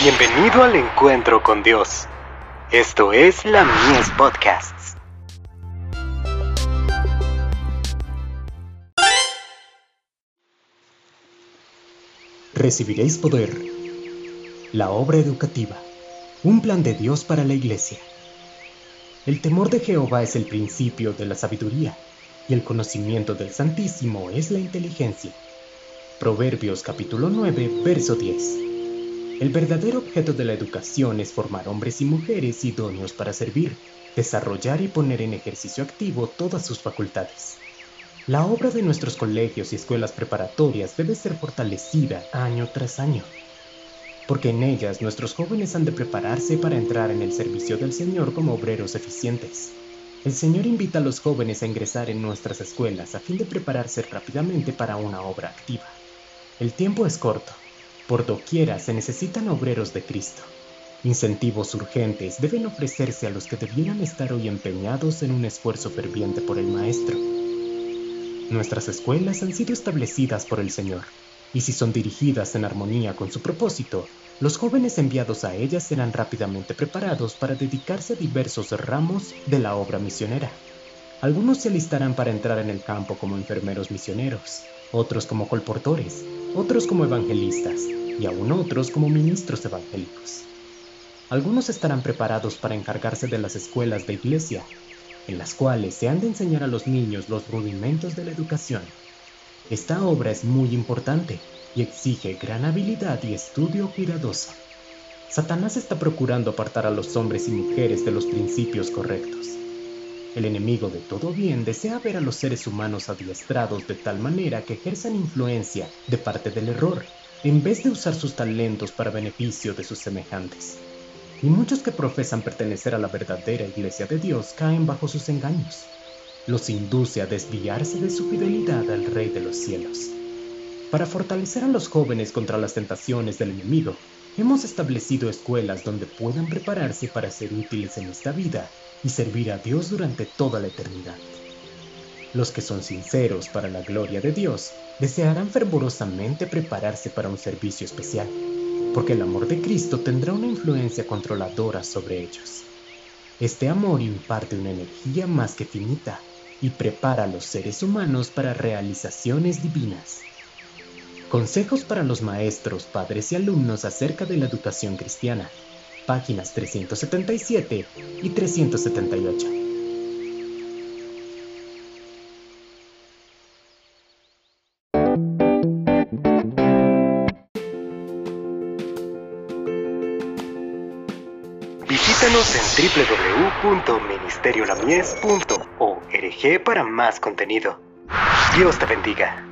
Bienvenido al encuentro con Dios. Esto es la Mies Podcasts. Recibiréis poder. La obra educativa. Un plan de Dios para la iglesia. El temor de Jehová es el principio de la sabiduría, y el conocimiento del Santísimo es la inteligencia. Proverbios capítulo 9, verso 10. El verdadero objeto de la educación es formar hombres y mujeres idóneos para servir, desarrollar y poner en ejercicio activo todas sus facultades. La obra de nuestros colegios y escuelas preparatorias debe ser fortalecida año tras año, porque en ellas nuestros jóvenes han de prepararse para entrar en el servicio del Señor como obreros eficientes. El Señor invita a los jóvenes a ingresar en nuestras escuelas a fin de prepararse rápidamente para una obra activa. El tiempo es corto por doquiera se necesitan obreros de Cristo. Incentivos urgentes deben ofrecerse a los que debieran estar hoy empeñados en un esfuerzo ferviente por el Maestro. Nuestras escuelas han sido establecidas por el Señor, y si son dirigidas en armonía con su propósito, los jóvenes enviados a ellas serán rápidamente preparados para dedicarse a diversos ramos de la obra misionera. Algunos se alistarán para entrar en el campo como enfermeros misioneros, otros como colportores, otros como evangelistas y aún otros como ministros evangélicos. Algunos estarán preparados para encargarse de las escuelas de iglesia, en las cuales se han de enseñar a los niños los rudimentos de la educación. Esta obra es muy importante y exige gran habilidad y estudio cuidadoso. Satanás está procurando apartar a los hombres y mujeres de los principios correctos. El enemigo de todo bien desea ver a los seres humanos adiestrados de tal manera que ejerzan influencia de parte del error, en vez de usar sus talentos para beneficio de sus semejantes. Y muchos que profesan pertenecer a la verdadera iglesia de Dios caen bajo sus engaños. Los induce a desviarse de su fidelidad al Rey de los cielos. Para fortalecer a los jóvenes contra las tentaciones del enemigo, hemos establecido escuelas donde puedan prepararse para ser útiles en esta vida y servir a Dios durante toda la eternidad. Los que son sinceros para la gloria de Dios desearán fervorosamente prepararse para un servicio especial, porque el amor de Cristo tendrá una influencia controladora sobre ellos. Este amor imparte una energía más que finita y prepara a los seres humanos para realizaciones divinas. Consejos para los maestros, padres y alumnos acerca de la educación cristiana páginas 377 y 378. Visítanos en www.ministeriolamies.org para más contenido. Dios te bendiga.